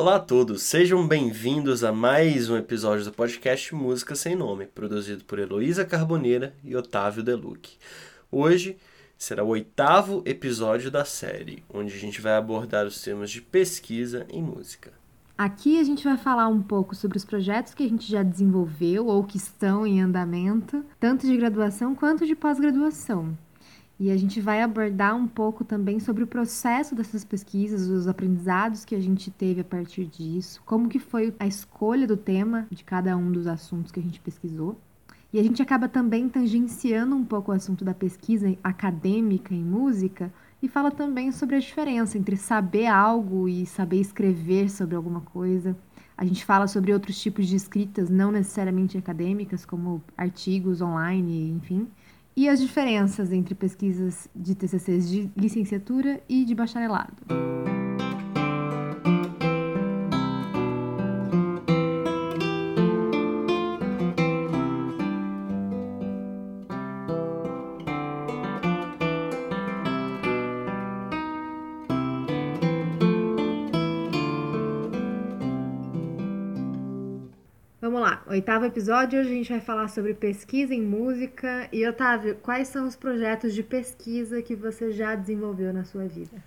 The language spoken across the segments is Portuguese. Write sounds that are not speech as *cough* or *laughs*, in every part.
Olá a todos, sejam bem-vindos a mais um episódio do podcast Música Sem Nome, produzido por Heloísa Carboneira e Otávio Deluc. Hoje será o oitavo episódio da série, onde a gente vai abordar os temas de pesquisa em música. Aqui a gente vai falar um pouco sobre os projetos que a gente já desenvolveu ou que estão em andamento, tanto de graduação quanto de pós-graduação. E a gente vai abordar um pouco também sobre o processo dessas pesquisas, os aprendizados que a gente teve a partir disso, como que foi a escolha do tema de cada um dos assuntos que a gente pesquisou. E a gente acaba também tangenciando um pouco o assunto da pesquisa acadêmica em música e fala também sobre a diferença entre saber algo e saber escrever sobre alguma coisa. A gente fala sobre outros tipos de escritas não necessariamente acadêmicas, como artigos online, enfim e as diferenças entre pesquisas de TCCs de licenciatura e de bacharelado. Oitavo episódio, hoje a gente vai falar sobre pesquisa em música. E Otávio, quais são os projetos de pesquisa que você já desenvolveu na sua vida?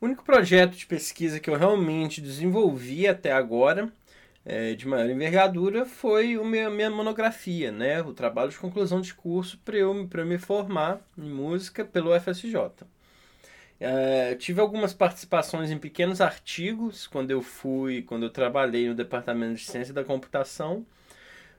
O único projeto de pesquisa que eu realmente desenvolvi até agora, é, de maior envergadura, foi a minha, minha monografia, né? o trabalho de conclusão de curso para eu, eu me formar em música pelo FSJ. Uh, tive algumas participações em pequenos artigos quando eu fui, quando eu trabalhei no departamento de ciência da computação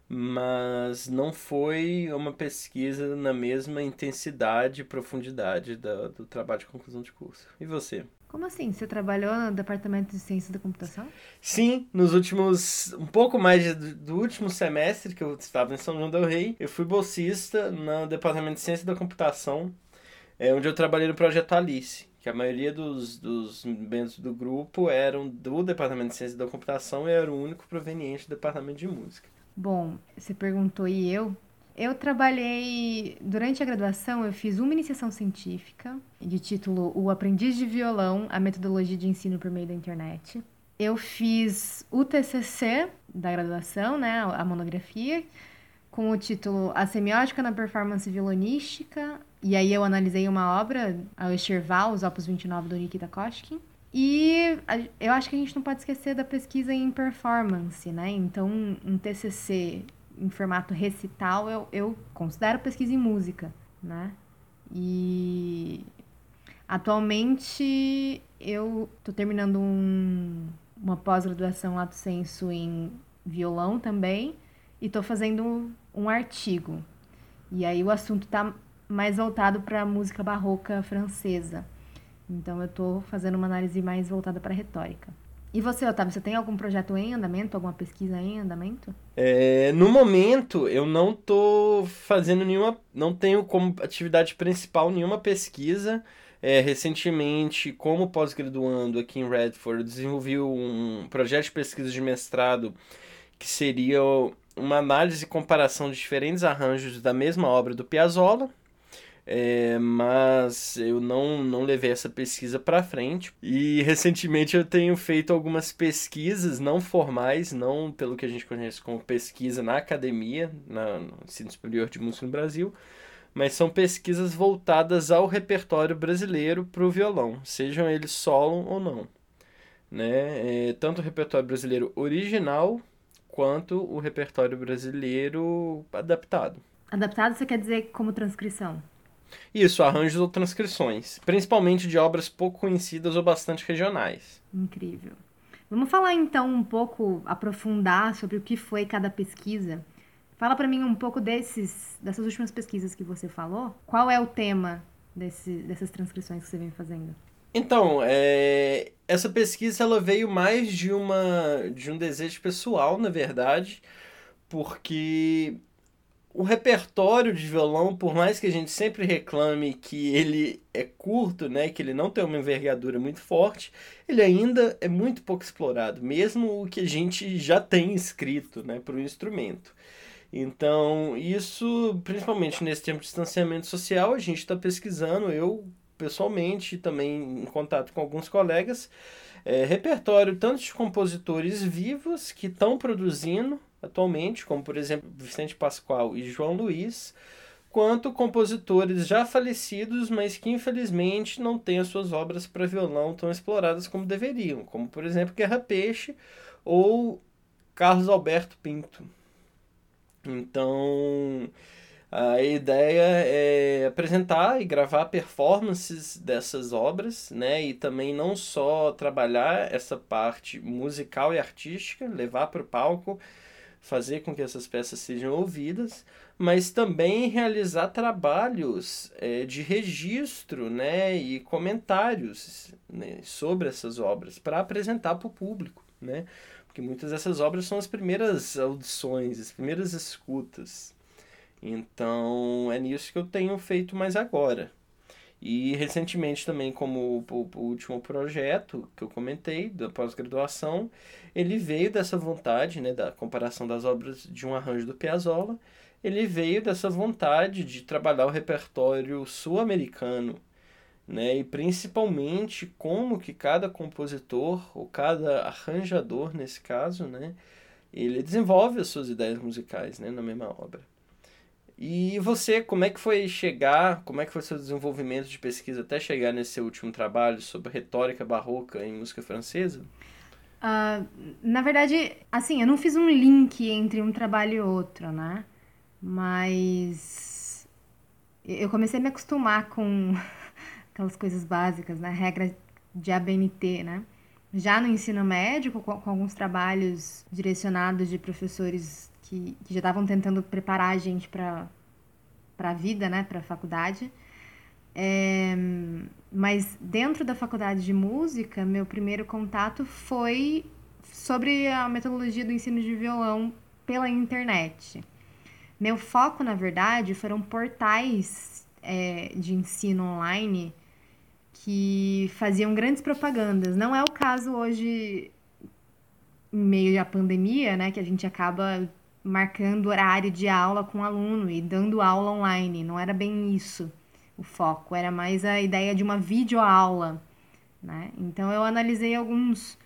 mas não foi uma pesquisa na mesma intensidade e profundidade da, do trabalho de conclusão de curso. E você? Como assim? Você trabalhou no departamento de ciência da computação? Sim, nos últimos. um pouco mais do, do último semestre que eu estava em São João Del Rei, eu fui bolsista no departamento de ciência da computação, é, onde eu trabalhei no projeto Alice. Que a maioria dos, dos membros do grupo eram do departamento de ciência da computação e era o único proveniente do departamento de música. Bom, você perguntou e eu. Eu trabalhei durante a graduação, eu fiz uma iniciação científica de título O Aprendiz de Violão, a metodologia de ensino por meio da internet. Eu fiz o TCC da graduação, né, a monografia, com o título A Semiótica na Performance Violonística, e aí eu analisei uma obra, a Escherval, os Opus 29 do Nikita Koshkin. E eu acho que a gente não pode esquecer da pesquisa em performance, né? Então, um TCC em formato recital, eu, eu considero pesquisa em música, né? E atualmente eu estou terminando um, uma pós-graduação lato senso em violão também e estou fazendo um, artigo. E aí o assunto está mais voltado para música barroca francesa. Então eu estou fazendo uma análise mais voltada para retórica. E você, Otávio, você tem algum projeto em andamento, alguma pesquisa em andamento? É, no momento, eu não estou fazendo nenhuma. Não tenho como atividade principal nenhuma pesquisa. É, recentemente, como pós-graduando aqui em Redford, eu desenvolvi um projeto de pesquisa de mestrado que seria uma análise e comparação de diferentes arranjos da mesma obra do Piazzolla, é, mas eu não, não levei essa pesquisa para frente. E recentemente eu tenho feito algumas pesquisas não formais, não pelo que a gente conhece como pesquisa na academia, na, no ensino superior de música no Brasil, mas são pesquisas voltadas ao repertório brasileiro para o violão, sejam eles solo ou não. Né? É, tanto o repertório brasileiro original quanto o repertório brasileiro adaptado. Adaptado você quer dizer como transcrição? Isso, arranjos ou transcrições, principalmente de obras pouco conhecidas ou bastante regionais. Incrível. Vamos falar então um pouco, aprofundar sobre o que foi cada pesquisa. Fala para mim um pouco desses, dessas últimas pesquisas que você falou. Qual é o tema desse, dessas transcrições que você vem fazendo? Então, é, essa pesquisa ela veio mais de uma de um desejo pessoal, na verdade, porque o repertório de violão, por mais que a gente sempre reclame que ele é curto, né, que ele não tem uma envergadura muito forte, ele ainda é muito pouco explorado, mesmo o que a gente já tem escrito, né, para o instrumento. Então, isso, principalmente nesse tempo de distanciamento social, a gente está pesquisando, eu pessoalmente, também em contato com alguns colegas, é, repertório tanto de compositores vivos que estão produzindo atualmente, como por exemplo Vicente Pascoal e João Luiz, quanto compositores já falecidos, mas que infelizmente não têm as suas obras para violão tão exploradas como deveriam, como por exemplo Guerra Peixe ou Carlos Alberto Pinto. Então, a ideia é apresentar e gravar performances dessas obras, né? E também não só trabalhar essa parte musical e artística, levar para o palco, fazer com que essas peças sejam ouvidas, mas também realizar trabalhos é, de registro, né? E comentários né, sobre essas obras para apresentar para o público, né? Porque muitas dessas obras são as primeiras audições, as primeiras escutas. Então é nisso que eu tenho feito mais agora. E recentemente também, como o, o último projeto que eu comentei, da pós-graduação, ele veio dessa vontade, né, da comparação das obras de um arranjo do Piazzolla, ele veio dessa vontade de trabalhar o repertório sul-americano, né, e principalmente como que cada compositor, ou cada arranjador nesse caso, né, ele desenvolve as suas ideias musicais, né, na mesma obra. E você, como é que foi chegar, como é que foi seu desenvolvimento de pesquisa até chegar nesse seu último trabalho sobre retórica barroca em música francesa? Uh, na verdade, assim, eu não fiz um link entre um trabalho e outro, né? Mas eu comecei a me acostumar com *laughs* aquelas coisas básicas, né? Regra de ABNT, né? Já no ensino médio, com, com alguns trabalhos direcionados de professores que, que já estavam tentando preparar a gente para a vida, né, para a faculdade. É, mas dentro da faculdade de música, meu primeiro contato foi sobre a metodologia do ensino de violão pela internet. Meu foco, na verdade, foram portais é, de ensino online que faziam grandes propagandas. Não é o caso hoje, em meio à pandemia, né, que a gente acaba marcando horário de aula com o aluno e dando aula online. Não era bem isso o foco, era mais a ideia de uma videoaula. Né? Então eu analisei alguns,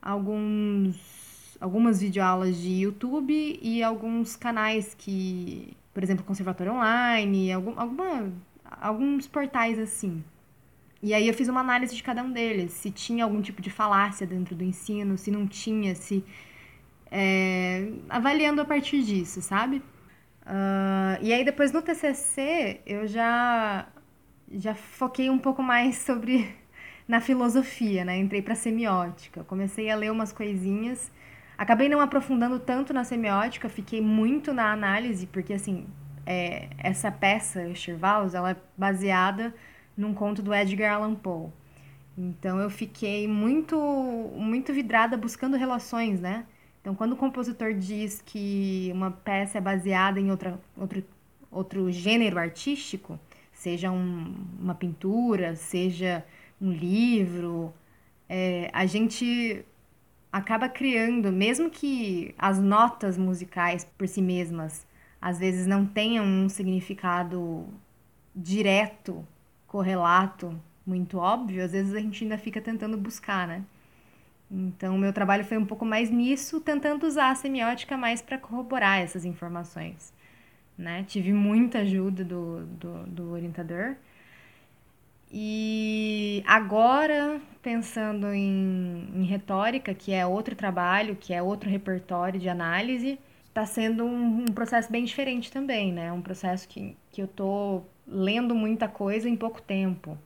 alguns, algumas videoaulas de YouTube e alguns canais que, por exemplo, Conservatório Online, algum, alguma, alguns portais assim. E aí eu fiz uma análise de cada um deles, se tinha algum tipo de falácia dentro do ensino, se não tinha, se é, avaliando a partir disso, sabe? Uh, e aí depois no TCC eu já já foquei um pouco mais *laughs* sobre na filosofia, né? Entrei para semiótica, comecei a ler umas coisinhas, acabei não aprofundando tanto na semiótica, fiquei muito na análise porque assim é, essa peça Shirvaus, ela é baseada num conto do Edgar Allan Poe. Então eu fiquei muito muito vidrada buscando relações, né? Então, quando o compositor diz que uma peça é baseada em outra, outro, outro gênero artístico, seja um, uma pintura, seja um livro, é, a gente acaba criando, mesmo que as notas musicais por si mesmas às vezes não tenham um significado direto, correlato, muito óbvio, às vezes a gente ainda fica tentando buscar, né? Então, meu trabalho foi um pouco mais nisso, tentando usar a semiótica mais para corroborar essas informações. Né? Tive muita ajuda do, do, do orientador. E agora, pensando em, em, retórica, que é outro trabalho, que é outro repertório de análise, está sendo um, um, processo bem diferente também, né? Um processo que, que eu estou lendo muita coisa em pouco tempo.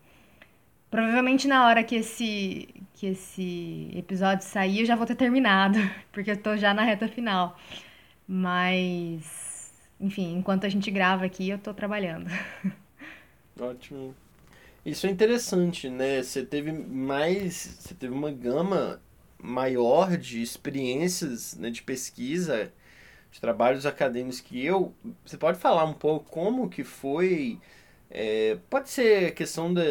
Provavelmente na hora que esse, que esse episódio sair, eu já vou ter terminado, *laughs* porque eu tô já na reta final. Mas, enfim, enquanto a gente grava aqui, eu tô trabalhando. *laughs* Ótimo. Isso é interessante, né? Você teve mais. Você teve uma gama maior de experiências né, de pesquisa, de trabalhos acadêmicos que eu. Você pode falar um pouco como que foi é, pode ser questão da,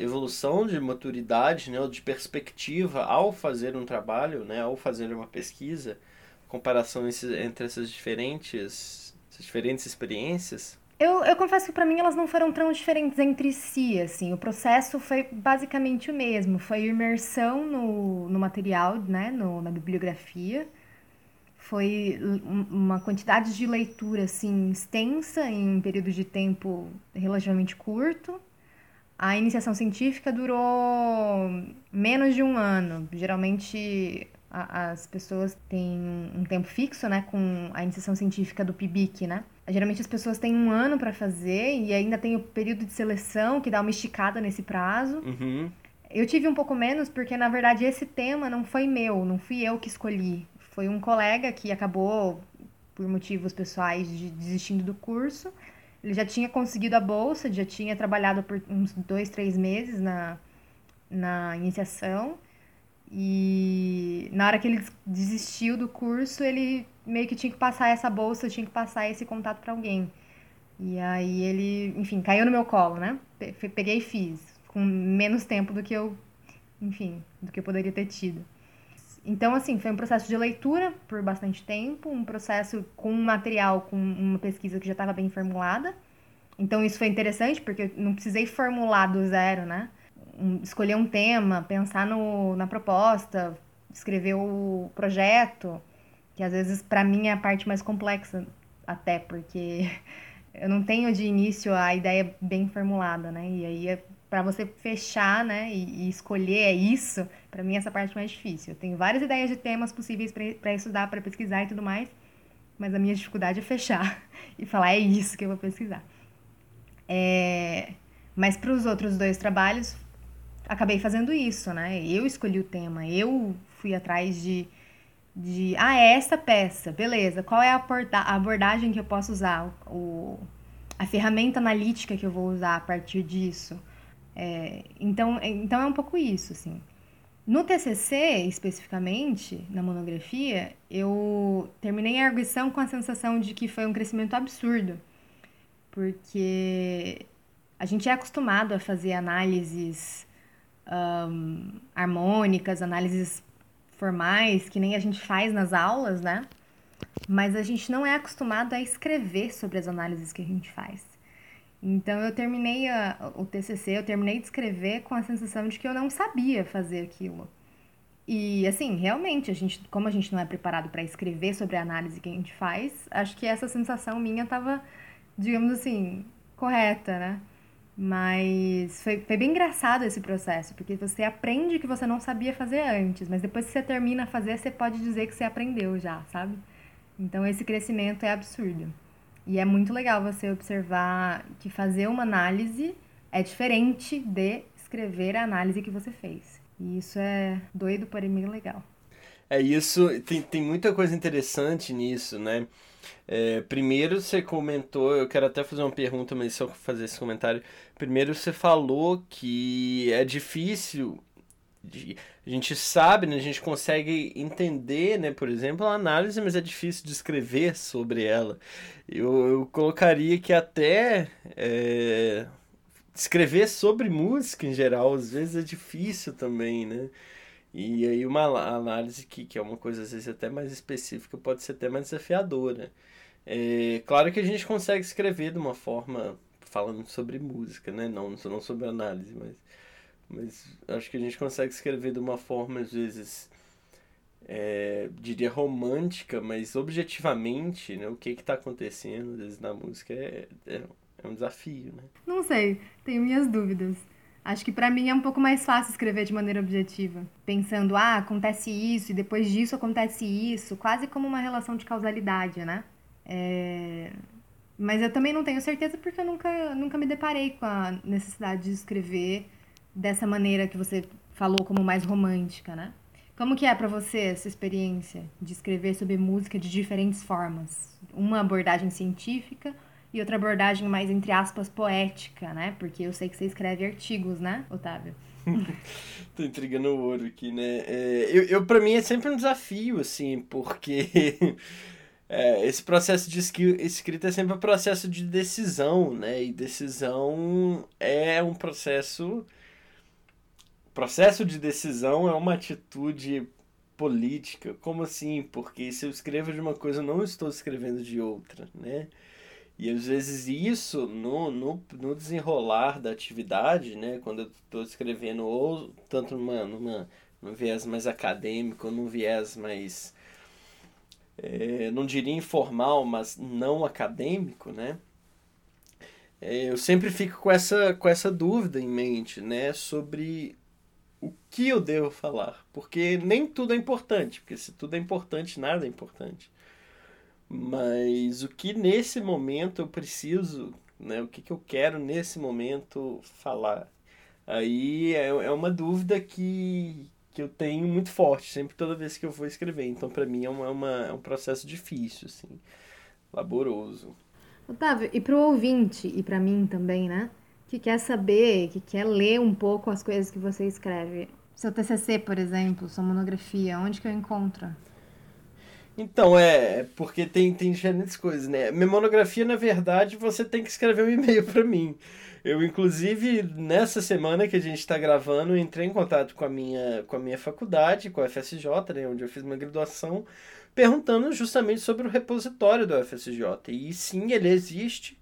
evolução de maturidade, né, ou de perspectiva ao fazer um trabalho, né, ao fazer uma pesquisa, comparação entre essas diferentes, essas diferentes experiências. Eu, eu confesso que para mim elas não foram tão diferentes entre si, assim. O processo foi basicamente o mesmo. Foi imersão no, no material, né, no, na bibliografia. Foi uma quantidade de leitura, assim, extensa em um período de tempo relativamente curto. A iniciação científica durou menos de um ano. Geralmente a, as pessoas têm um tempo fixo, né, com a iniciação científica do PIBIC, né? Geralmente as pessoas têm um ano para fazer e ainda tem o período de seleção que dá uma esticada nesse prazo. Uhum. Eu tive um pouco menos porque, na verdade, esse tema não foi meu, não fui eu que escolhi. Foi um colega que acabou, por motivos pessoais, de, desistindo do curso. Ele já tinha conseguido a bolsa, já tinha trabalhado por uns dois, três meses na, na iniciação. E na hora que ele desistiu do curso, ele meio que tinha que passar essa bolsa, tinha que passar esse contato para alguém. E aí ele, enfim, caiu no meu colo, né? Peguei e fiz, com menos tempo do que eu, enfim, do que eu poderia ter tido. Então, assim, foi um processo de leitura por bastante tempo, um processo com um material, com uma pesquisa que já estava bem formulada. Então, isso foi interessante, porque eu não precisei formular do zero, né? Um, escolher um tema, pensar no, na proposta, escrever o projeto, que às vezes para mim é a parte mais complexa, até, porque *laughs* eu não tenho de início a ideia bem formulada, né? E aí é para você fechar, né, e, e escolher é isso, para mim essa é parte mais difícil. Eu tenho várias ideias de temas possíveis para estudar, para pesquisar e tudo mais, mas a minha dificuldade é fechar *laughs* e falar é isso que eu vou pesquisar. É... Mas para os outros dois trabalhos, acabei fazendo isso, né? Eu escolhi o tema, eu fui atrás de, de ah, é essa peça, beleza, qual é a abordagem que eu posso usar, o, a ferramenta analítica que eu vou usar a partir disso. É, então, então é um pouco isso, assim. No TCC, especificamente, na monografia, eu terminei a arguição com a sensação de que foi um crescimento absurdo, porque a gente é acostumado a fazer análises um, harmônicas, análises formais, que nem a gente faz nas aulas, né? Mas a gente não é acostumado a escrever sobre as análises que a gente faz. Então eu terminei a, o TCC, eu terminei de escrever com a sensação de que eu não sabia fazer aquilo. E assim, realmente, a gente, como a gente não é preparado para escrever sobre a análise que a gente faz, acho que essa sensação minha estava, digamos assim, correta, né? Mas foi, foi bem engraçado esse processo, porque você aprende que você não sabia fazer antes, mas depois que você termina a fazer, você pode dizer que você aprendeu já, sabe? Então esse crescimento é absurdo. E é muito legal você observar que fazer uma análise é diferente de escrever a análise que você fez. E isso é doido, porém bem legal. É isso, tem, tem muita coisa interessante nisso, né? É, primeiro você comentou, eu quero até fazer uma pergunta, mas só fazer esse comentário. Primeiro você falou que é difícil a gente sabe, né, a gente consegue entender, né, por exemplo, a análise, mas é difícil de escrever sobre ela. Eu, eu colocaria que até é, escrever sobre música em geral, às vezes é difícil também, né? E aí uma análise que, que é uma coisa às vezes até mais específica pode ser até mais desafiadora. É, claro que a gente consegue escrever de uma forma falando sobre música, né? Não, não sobre análise, mas mas acho que a gente consegue escrever de uma forma, às vezes, é, diria romântica, mas objetivamente, né, o que está acontecendo, às vezes, na música é, é, é, um desafio, né? Não sei, tenho minhas dúvidas. Acho que para mim é um pouco mais fácil escrever de maneira objetiva, pensando, ah, acontece isso e depois disso acontece isso, quase como uma relação de causalidade, né? É... Mas eu também não tenho certeza porque eu nunca, nunca me deparei com a necessidade de escrever dessa maneira que você falou como mais romântica, né? Como que é para você essa experiência de escrever sobre música de diferentes formas? Uma abordagem científica e outra abordagem mais, entre aspas, poética, né? Porque eu sei que você escreve artigos, né, Otávio? *laughs* Tô intrigando o ouro aqui, né? É, eu, eu, pra mim, é sempre um desafio, assim, porque *laughs* é, esse processo de escrita é sempre um processo de decisão, né? E decisão é um processo processo de decisão é uma atitude política. Como assim? Porque se eu escrevo de uma coisa, não estou escrevendo de outra, né? E às vezes isso, no, no, no desenrolar da atividade, né, quando eu estou escrevendo, ou tanto numa, numa, num viés mais acadêmico, ou num viés mais, é, não diria informal, mas não acadêmico, né, é, eu sempre fico com essa, com essa dúvida em mente, né, sobre o que eu devo falar. Porque nem tudo é importante, porque se tudo é importante, nada é importante. Mas o que nesse momento eu preciso, né? O que, que eu quero nesse momento falar? Aí é, é uma dúvida que, que eu tenho muito forte, sempre toda vez que eu vou escrever. Então, para mim, é, uma, é uma, é um processo difícil, assim, laboroso. Otávio, e para o ouvinte, e para mim também, né? Que quer saber, que quer ler um pouco as coisas que você escreve. Seu TCC, por exemplo, sua monografia, onde que eu encontro? Então, é, porque tem, tem diferentes coisas, né? Minha monografia, na verdade, você tem que escrever um e-mail *laughs* para mim. Eu, inclusive, nessa semana que a gente está gravando, entrei em contato com a minha, com a minha faculdade, com a FSJ, né, onde eu fiz uma graduação, perguntando justamente sobre o repositório do FSJ. E sim, ele existe,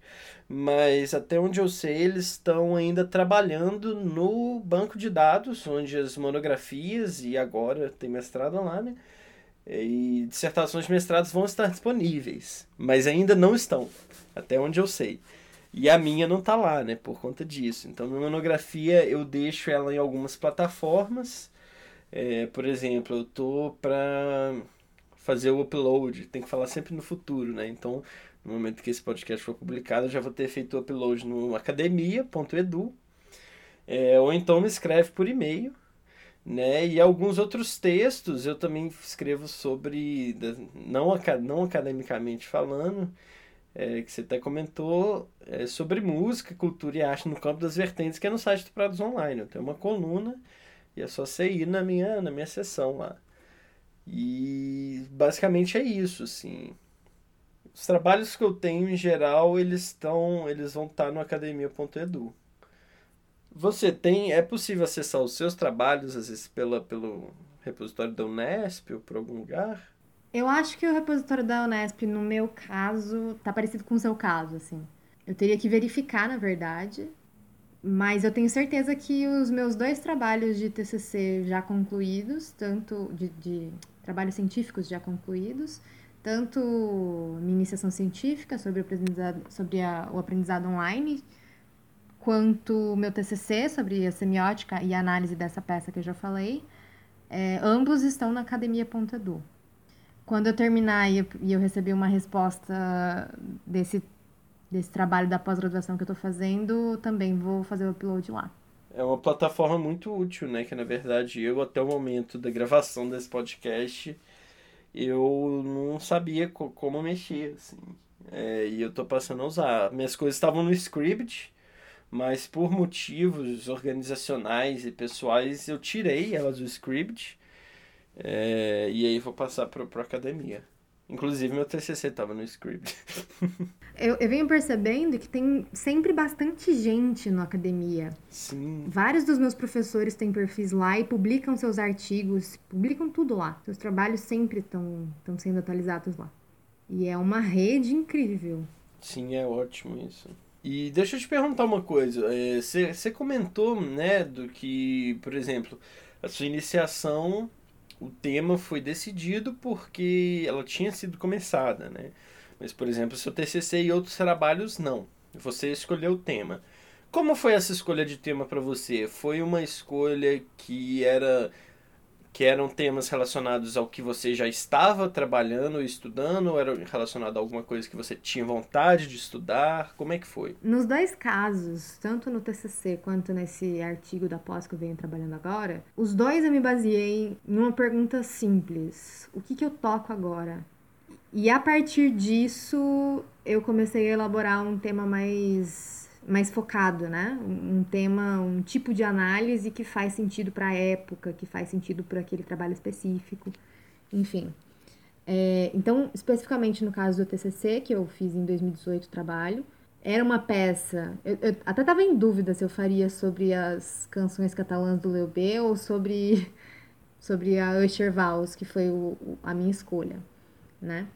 mas até onde eu sei, eles estão ainda trabalhando no banco de dados, onde as monografias, e agora tem mestrado lá, né? e dissertações de mestrados vão estar disponíveis, mas ainda não estão, até onde eu sei. E a minha não está lá, né, por conta disso. Então, minha monografia eu deixo ela em algumas plataformas. É, por exemplo, eu tô para fazer o upload, tem que falar sempre no futuro, né? Então, no momento que esse podcast for publicado, eu já vou ter feito o upload no academia.edu. É, ou então me escreve por e-mail né? E alguns outros textos eu também escrevo sobre, não, não academicamente falando, é, que você até comentou, é, sobre música, cultura e arte no campo das vertentes, que é no site do Prados Online. Eu tenho uma coluna e é só você ir na minha, na minha sessão lá. E basicamente é isso, assim. Os trabalhos que eu tenho em geral, eles estão, eles vão estar no academia.edu. Você tem. É possível acessar os seus trabalhos, às vezes, pela, pelo repositório da Unesp ou por algum lugar? Eu acho que o repositório da Unesp, no meu caso, tá parecido com o seu caso, assim. Eu teria que verificar, na verdade, mas eu tenho certeza que os meus dois trabalhos de TCC já concluídos, tanto de, de trabalhos científicos já concluídos, tanto minha iniciação científica sobre aprendizado, sobre a, o aprendizado online, quanto meu TCC sobre a semiótica e a análise dessa peça que eu já falei, é, ambos estão na academia.edu. Quando eu terminar e eu, e eu receber uma resposta desse, desse trabalho da pós-graduação que eu estou fazendo, também vou fazer o upload lá. É uma plataforma muito útil, né? Que na verdade eu, até o momento da gravação desse podcast, eu não sabia co como mexer, assim. É, e eu tô passando a usar. Minhas coisas estavam no script, mas por motivos organizacionais e pessoais eu tirei elas do script é, e aí vou passar para a academia. Inclusive meu TCC estava no script. *laughs* eu, eu venho percebendo que tem sempre bastante gente na academia. Sim. Vários dos meus professores têm perfis lá e publicam seus artigos, publicam tudo lá. Seus trabalhos sempre estão sendo atualizados lá. E é uma rede incrível. Sim, é ótimo isso. E deixa eu te perguntar uma coisa. Você é, comentou, né, do que, por exemplo, a sua iniciação, o tema foi decidido porque ela tinha sido começada, né? Mas, por exemplo, seu TCC e outros trabalhos, não. Você escolheu o tema. Como foi essa escolha de tema para você? Foi uma escolha que era que eram temas relacionados ao que você já estava trabalhando estudando, ou era relacionado a alguma coisa que você tinha vontade de estudar? Como é que foi? Nos dois casos, tanto no TCC quanto nesse artigo da pós que eu venho trabalhando agora, os dois eu me baseei em uma pergunta simples: o que, que eu toco agora? E a partir disso, eu comecei a elaborar um tema mais mais focado, né? Um tema, um tipo de análise que faz sentido para a época, que faz sentido para aquele trabalho específico, enfim. É, então, especificamente no caso do TCC, que eu fiz em 2018 o trabalho, era uma peça. Eu, eu até estava em dúvida se eu faria sobre as canções catalãs do Leubé ou sobre, *laughs* sobre a Usher Vals, que foi o, a minha escolha, né?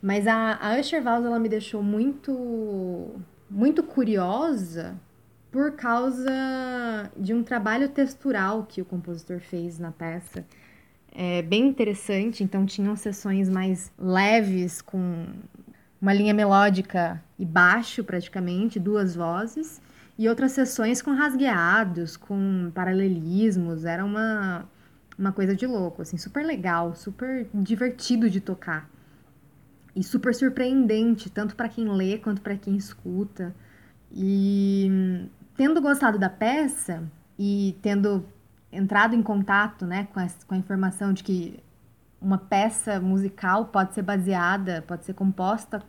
Mas a, a Usher ela me deixou muito, muito curiosa por causa de um trabalho textural que o compositor fez na peça. É bem interessante, então tinham sessões mais leves, com uma linha melódica e baixo praticamente, duas vozes, e outras sessões com rasgueados, com paralelismos, era uma, uma coisa de louco, assim, super legal, super divertido de tocar. E super surpreendente, tanto para quem lê quanto para quem escuta. E tendo gostado da peça e tendo entrado em contato né, com, a, com a informação de que uma peça musical pode ser baseada, pode ser composta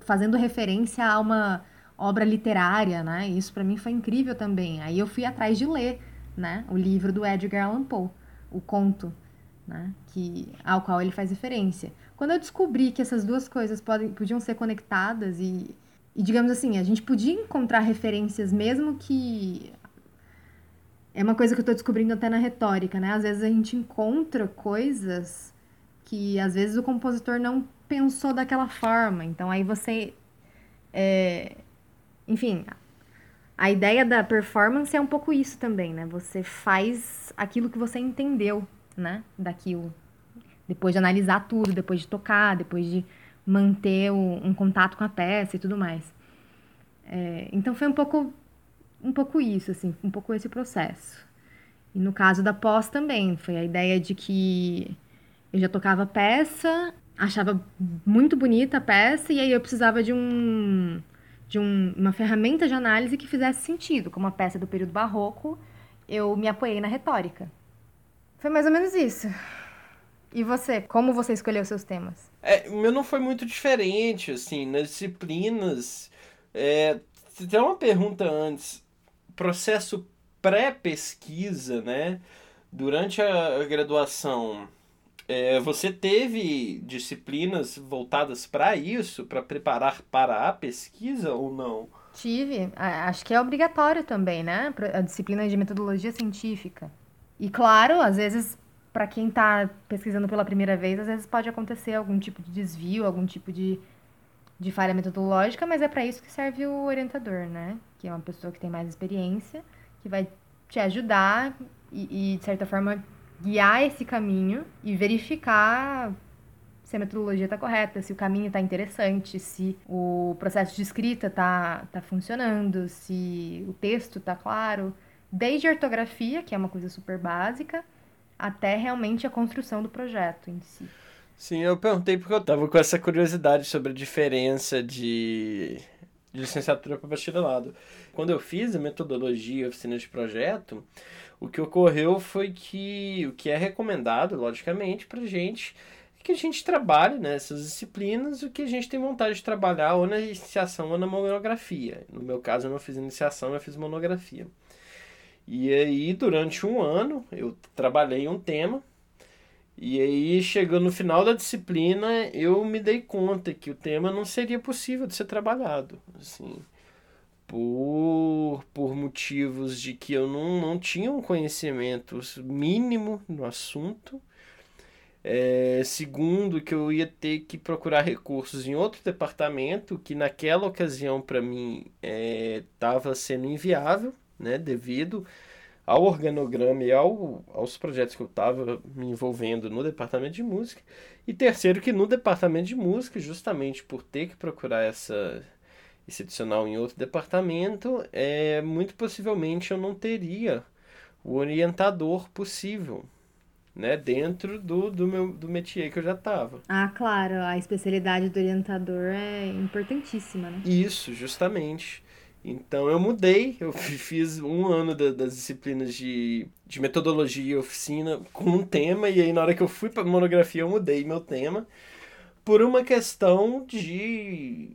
fazendo referência a uma obra literária, né? Isso para mim foi incrível também. Aí eu fui atrás de ler, né, o livro do Edgar Allan Poe, o conto, né, que ao qual ele faz referência. Quando eu descobri que essas duas coisas podem, podiam ser conectadas e e digamos assim, a gente podia encontrar referências, mesmo que. É uma coisa que eu estou descobrindo até na retórica, né? Às vezes a gente encontra coisas que às vezes o compositor não pensou daquela forma. Então aí você. É... Enfim, a ideia da performance é um pouco isso também, né? Você faz aquilo que você entendeu, né? Daquilo. Depois de analisar tudo, depois de tocar, depois de manter o, um contato com a peça e tudo mais. É, então foi um pouco, um pouco isso, assim, um pouco esse processo. E no caso da pós também, foi a ideia de que eu já tocava peça, achava muito bonita a peça, e aí eu precisava de um de um, uma ferramenta de análise que fizesse sentido. Como a peça do período barroco, eu me apoiei na retórica. Foi mais ou menos isso. E você, como você escolheu seus temas? É, o meu não foi muito diferente, assim, nas disciplinas. É, tem uma pergunta antes. Processo pré-pesquisa, né? Durante a graduação, é, você teve disciplinas voltadas para isso, para preparar para a pesquisa ou não? Tive. Acho que é obrigatório também, né? A disciplina de metodologia científica. E claro, às vezes para quem está pesquisando pela primeira vez, às vezes pode acontecer algum tipo de desvio, algum tipo de, de falha metodológica, mas é para isso que serve o orientador, né? Que é uma pessoa que tem mais experiência, que vai te ajudar e, e de certa forma, guiar esse caminho e verificar se a metodologia está correta, se o caminho está interessante, se o processo de escrita está tá funcionando, se o texto está claro. Desde a ortografia, que é uma coisa super básica, até realmente a construção do projeto em si. Sim, eu perguntei porque eu tava com essa curiosidade sobre a diferença de, de licenciatura para bacharelado. Quando eu fiz a metodologia oficina de projeto, o que ocorreu foi que o que é recomendado, logicamente, para gente é que a gente trabalhe nessas disciplinas o que a gente tem vontade de trabalhar ou na iniciação ou na monografia. No meu caso, eu não fiz iniciação, eu fiz monografia. E aí, durante um ano, eu trabalhei um tema. E aí, chegando no final da disciplina, eu me dei conta que o tema não seria possível de ser trabalhado. Assim, por, por motivos de que eu não, não tinha um conhecimento mínimo no assunto. É, segundo, que eu ia ter que procurar recursos em outro departamento, que naquela ocasião para mim estava é, sendo inviável né, devido ao organograma e ao, aos projetos que eu estava me envolvendo no departamento de música. E terceiro, que no departamento de música, justamente por ter que procurar essa, esse adicional em outro departamento, é, muito possivelmente eu não teria o orientador possível. Né, dentro do, do meu do métier que eu já estava. Ah, claro, a especialidade do orientador é importantíssima, né? Isso, justamente. Então eu mudei, eu fiz um ano da, das disciplinas de, de metodologia e oficina com um tema, e aí na hora que eu fui para monografia eu mudei meu tema por uma questão de,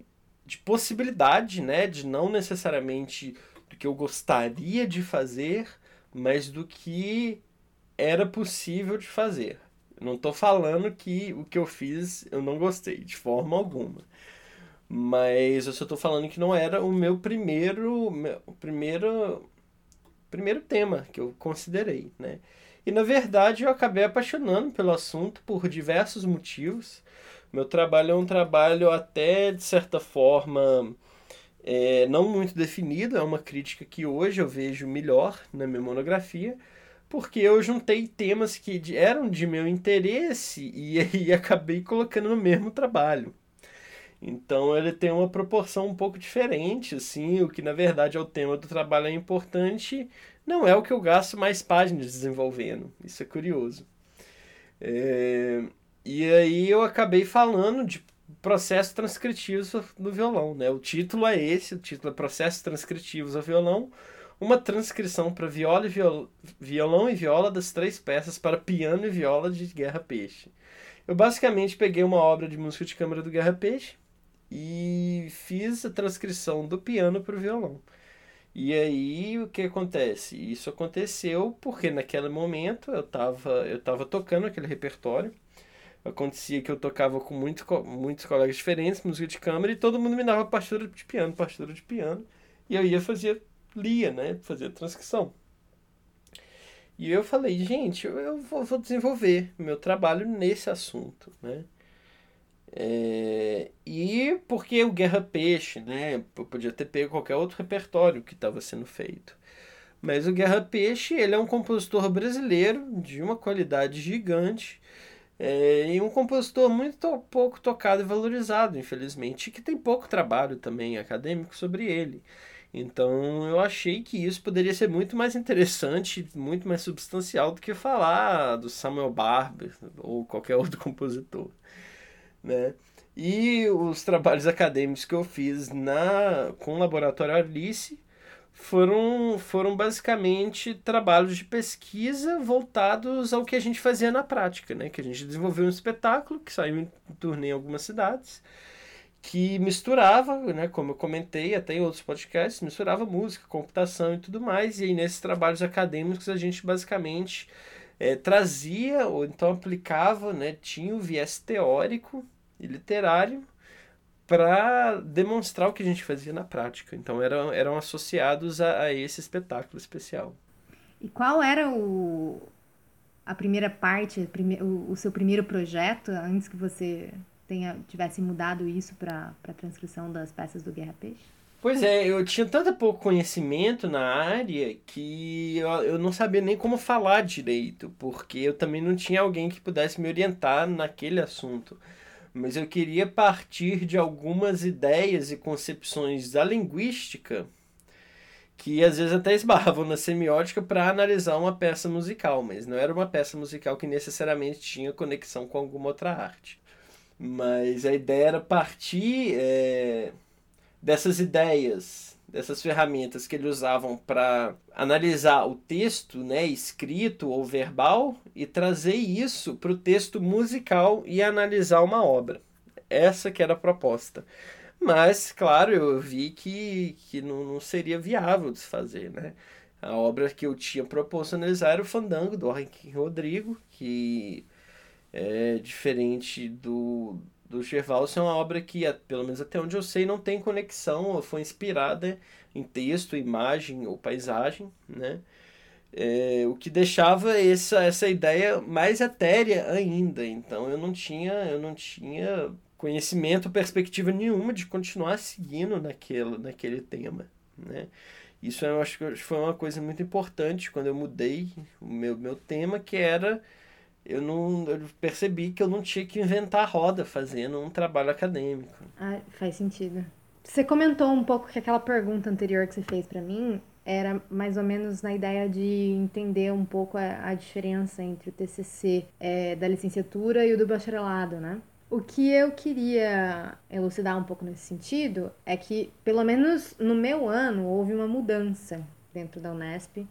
de possibilidade, né? De não necessariamente do que eu gostaria de fazer, mas do que era possível de fazer. Eu não estou falando que o que eu fiz eu não gostei, de forma alguma. Mas eu só tô falando que não era o meu primeiro, meu, primeiro, primeiro tema que eu considerei, né? E na verdade eu acabei apaixonando pelo assunto por diversos motivos, Meu trabalho é um trabalho até, de certa forma, é, não muito definido, é uma crítica que hoje eu vejo melhor na minha monografia, porque eu juntei temas que eram de meu interesse e, *laughs* e acabei colocando no mesmo trabalho. Então ele tem uma proporção um pouco diferente, assim, o que na verdade é o tema do trabalho é importante, não é o que eu gasto mais páginas desenvolvendo. Isso é curioso. É... E aí eu acabei falando de processos transcritivos no violão, né? O título é esse, o título é Processos Transcritivos ao Violão, uma transcrição para viola e viol... violão e viola das três peças para piano e viola de Guerra Peixe. Eu basicamente peguei uma obra de música de câmara do Guerra Peixe e fiz a transcrição do piano para o violão. E aí o que acontece? Isso aconteceu porque naquele momento eu estava eu tava tocando aquele repertório. Acontecia que eu tocava com muito, muitos colegas diferentes, música de câmara, e todo mundo me dava partitura de piano, partitura de piano. E eu ia fazer, lia, né? Fazia transcrição. E eu falei, gente, eu vou, vou desenvolver meu trabalho nesse assunto, né? É, e porque o Guerra Peixe, né? Eu podia ter pego qualquer outro repertório que estava sendo feito. Mas o Guerra Peixe, ele é um compositor brasileiro de uma qualidade gigante é, e um compositor muito pouco tocado e valorizado, infelizmente, que tem pouco trabalho também acadêmico sobre ele. Então eu achei que isso poderia ser muito mais interessante, muito mais substancial do que falar do Samuel Barber ou qualquer *laughs* outro compositor né? E os trabalhos acadêmicos que eu fiz na com o laboratório Alice foram, foram basicamente trabalhos de pesquisa voltados ao que a gente fazia na prática, né? Que a gente desenvolveu um espetáculo que saiu em turnê em algumas cidades, que misturava, né, como eu comentei até em outros podcasts, misturava música, computação e tudo mais. E aí nesses trabalhos acadêmicos a gente basicamente é, trazia ou então aplicava, né, tinha o viés teórico e literário para demonstrar o que a gente fazia na prática. Então eram, eram associados a, a esse espetáculo especial. E qual era o, a primeira parte, o, o seu primeiro projeto, antes que você tenha tivesse mudado isso para a transcrição das peças do Guerra Peixe? Pois é, eu tinha tanto pouco conhecimento na área que eu, eu não sabia nem como falar direito, porque eu também não tinha alguém que pudesse me orientar naquele assunto mas eu queria partir de algumas ideias e concepções da linguística que às vezes até esbarravam na semiótica para analisar uma peça musical, mas não era uma peça musical que necessariamente tinha conexão com alguma outra arte. Mas a ideia era partir é, dessas ideias dessas ferramentas que eles usavam para analisar o texto, né, escrito ou verbal, e trazer isso para o texto musical e analisar uma obra. Essa que era a proposta. Mas, claro, eu vi que, que não, não seria viável de se fazer, né? A obra que eu tinha proposto analisar era o Fandango, do Henrique Rodrigo, que é diferente do, do Gervaldo é uma obra que, pelo menos até onde eu sei, não tem conexão ou foi inspirada em texto, imagem ou paisagem, né? É, o que deixava essa, essa ideia mais etérea ainda. Então eu não tinha, eu não tinha conhecimento, perspectiva nenhuma de continuar seguindo naquele, naquele tema, né? Isso eu acho que foi uma coisa muito importante quando eu mudei o meu, meu tema, que era eu não eu percebi que eu não tinha que inventar roda fazendo um trabalho acadêmico. Ah, faz sentido. Você comentou um pouco que aquela pergunta anterior que você fez para mim era mais ou menos na ideia de entender um pouco a, a diferença entre o TCC é, da licenciatura e o do bacharelado, né? O que eu queria elucidar um pouco nesse sentido é que, pelo menos no meu ano, houve uma mudança dentro da Unesp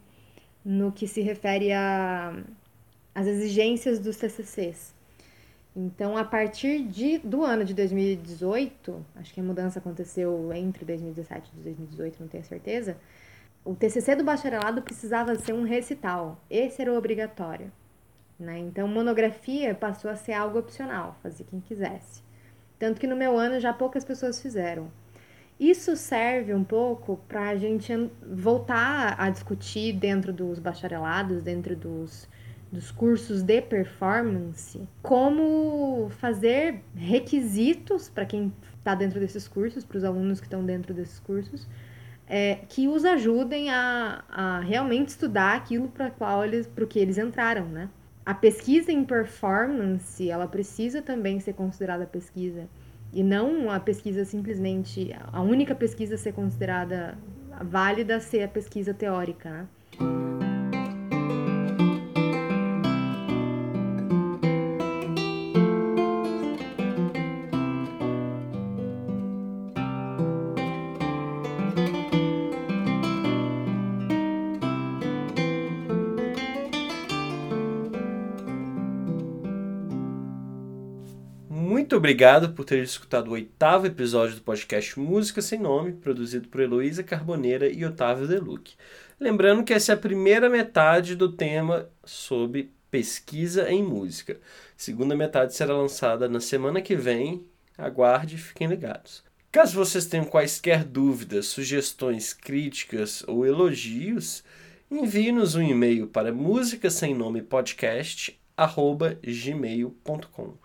no que se refere a as exigências dos TCCs. Então, a partir de, do ano de 2018, acho que a mudança aconteceu entre 2017 e 2018, não tenho certeza, o TCC do bacharelado precisava ser um recital. Esse era o obrigatório. Né? Então, monografia passou a ser algo opcional, fazia quem quisesse. Tanto que no meu ano já poucas pessoas fizeram. Isso serve um pouco para a gente voltar a discutir dentro dos bacharelados, dentro dos dos cursos de performance, como fazer requisitos para quem está dentro desses cursos, para os alunos que estão dentro desses cursos, é, que os ajudem a, a realmente estudar aquilo para qual eles, para o que eles entraram, né? A pesquisa em performance, ela precisa também ser considerada pesquisa e não a pesquisa simplesmente a única pesquisa a ser considerada válida ser a pesquisa teórica. Né? Obrigado por ter escutado o oitavo episódio do podcast Música Sem Nome, produzido por Heloísa Carboneira e Otávio Deluc. Lembrando que essa é a primeira metade do tema sobre pesquisa em música. Segunda metade será lançada na semana que vem. Aguarde e fiquem ligados. Caso vocês tenham quaisquer dúvidas, sugestões, críticas ou elogios, envie-nos um e-mail para música sem nome podcast gmail.com.